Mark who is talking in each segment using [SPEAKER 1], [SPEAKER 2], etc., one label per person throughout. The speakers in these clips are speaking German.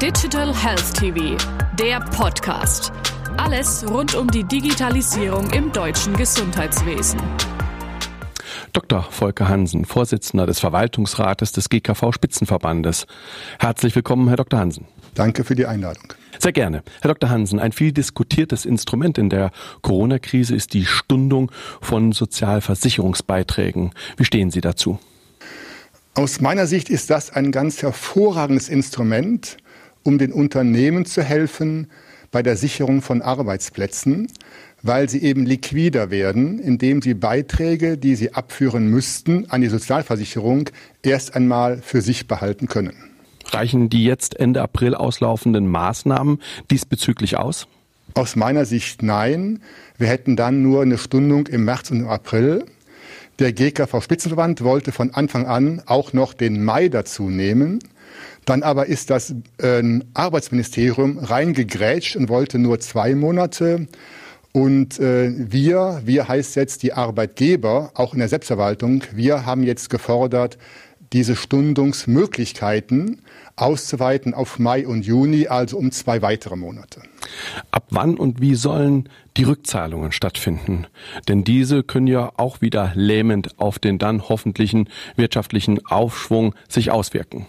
[SPEAKER 1] Digital Health TV, der Podcast. Alles rund um die Digitalisierung im deutschen Gesundheitswesen.
[SPEAKER 2] Dr. Volker Hansen, Vorsitzender des Verwaltungsrates des GKV Spitzenverbandes. Herzlich willkommen, Herr Dr. Hansen.
[SPEAKER 3] Danke für die Einladung.
[SPEAKER 2] Sehr gerne. Herr Dr. Hansen, ein viel diskutiertes Instrument in der Corona-Krise ist die Stundung von Sozialversicherungsbeiträgen. Wie stehen Sie dazu?
[SPEAKER 3] Aus meiner Sicht ist das ein ganz hervorragendes Instrument, um den Unternehmen zu helfen bei der Sicherung von Arbeitsplätzen, weil sie eben liquider werden, indem sie Beiträge, die sie abführen müssten, an die Sozialversicherung erst einmal für sich behalten können.
[SPEAKER 2] Reichen die jetzt Ende April auslaufenden Maßnahmen diesbezüglich aus?
[SPEAKER 3] Aus meiner Sicht nein. Wir hätten dann nur eine Stundung im März und im April. Der GKV Spitzenverband wollte von Anfang an auch noch den Mai dazu nehmen. Dann aber ist das äh, Arbeitsministerium reingegrätscht und wollte nur zwei Monate. Und äh, wir, wir heißt jetzt die Arbeitgeber, auch in der Selbstverwaltung, wir haben jetzt gefordert, diese Stundungsmöglichkeiten auszuweiten auf Mai und Juni, also um zwei weitere Monate.
[SPEAKER 2] Ab wann und wie sollen die Rückzahlungen stattfinden? Denn diese können ja auch wieder lähmend auf den dann hoffentlichen wirtschaftlichen Aufschwung sich auswirken.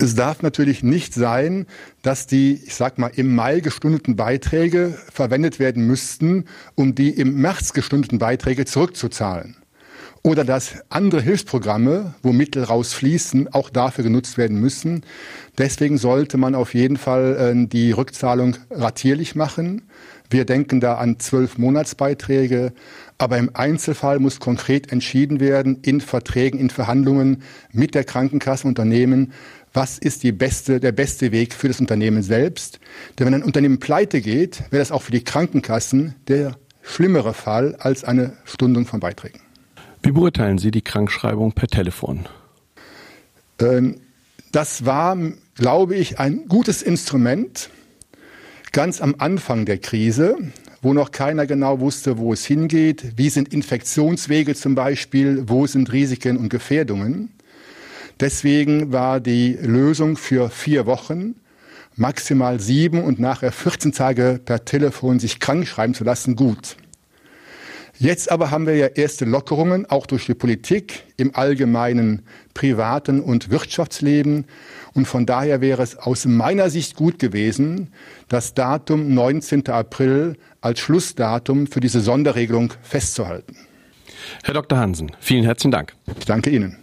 [SPEAKER 3] Es darf natürlich nicht sein, dass die, ich sag mal, im Mai gestundeten Beiträge verwendet werden müssten, um die im März gestundeten Beiträge zurückzuzahlen oder dass andere Hilfsprogramme, wo Mittel rausfließen, auch dafür genutzt werden müssen. Deswegen sollte man auf jeden Fall äh, die Rückzahlung ratierlich machen. Wir denken da an zwölf Monatsbeiträge, aber im Einzelfall muss konkret entschieden werden in Verträgen, in Verhandlungen mit der Krankenkassenunternehmen, was ist die beste, der beste Weg für das Unternehmen selbst. Denn wenn ein Unternehmen pleite geht, wäre das auch für die Krankenkassen der schlimmere Fall als eine Stundung von Beiträgen.
[SPEAKER 2] Wie beurteilen Sie die Krankschreibung per Telefon?
[SPEAKER 3] Ähm, das war, glaube ich, ein gutes Instrument ganz am Anfang der Krise, wo noch keiner genau wusste, wo es hingeht, wie sind Infektionswege zum Beispiel, wo sind Risiken und Gefährdungen. Deswegen war die Lösung für vier Wochen, maximal sieben und nachher 14 Tage per Telefon sich krank schreiben zu lassen, gut. Jetzt aber haben wir ja erste Lockerungen, auch durch die Politik im allgemeinen privaten und Wirtschaftsleben. Und von daher wäre es aus meiner Sicht gut gewesen, das Datum 19. April als Schlussdatum für diese Sonderregelung festzuhalten.
[SPEAKER 2] Herr Dr. Hansen, vielen herzlichen Dank.
[SPEAKER 3] Ich danke Ihnen.